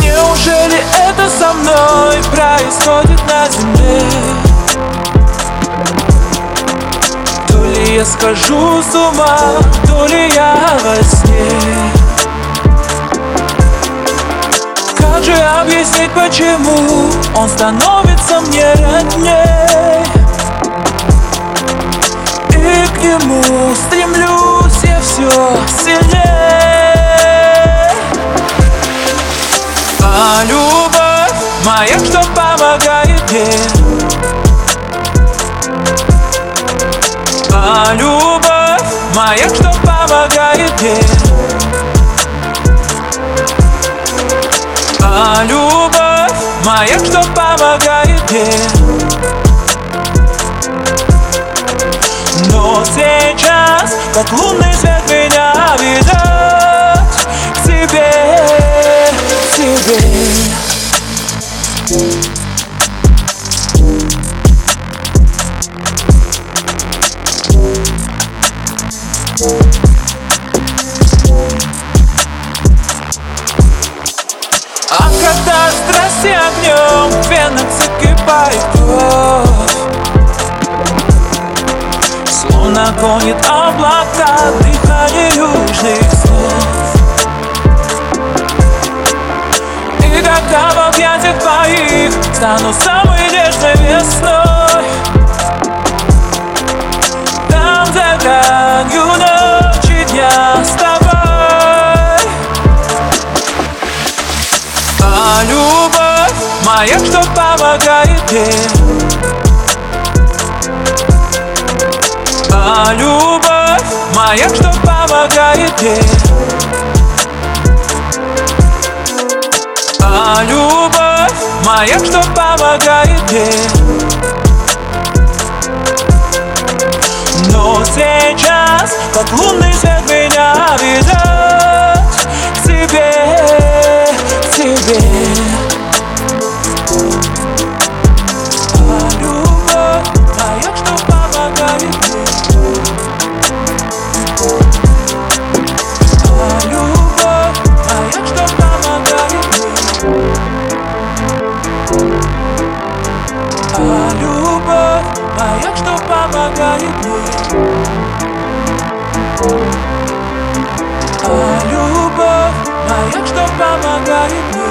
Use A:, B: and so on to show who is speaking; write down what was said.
A: Неужели это со мной происходит на земле? То ли я схожу с ума, то ли я во сне объяснить, почему он становится мне родней. И к нему стремлюсь я все сильнее. А любовь моя, что помогает мне? А любовь моя, что помогает моя, что помогает мне. Но сейчас, как лунный свет меня ведет К тебе, к тебе. А венах закипает кровь. Словно гонит облака дыхание южных снов И когда в объятиях твоих стану самой нежной весной моя, что помогает мне? А любовь моя, что помогает мне? А любовь моя, что помогает мне? Но сейчас, как лунный свет меня ведет помогает мне. А любовь моя, что помогает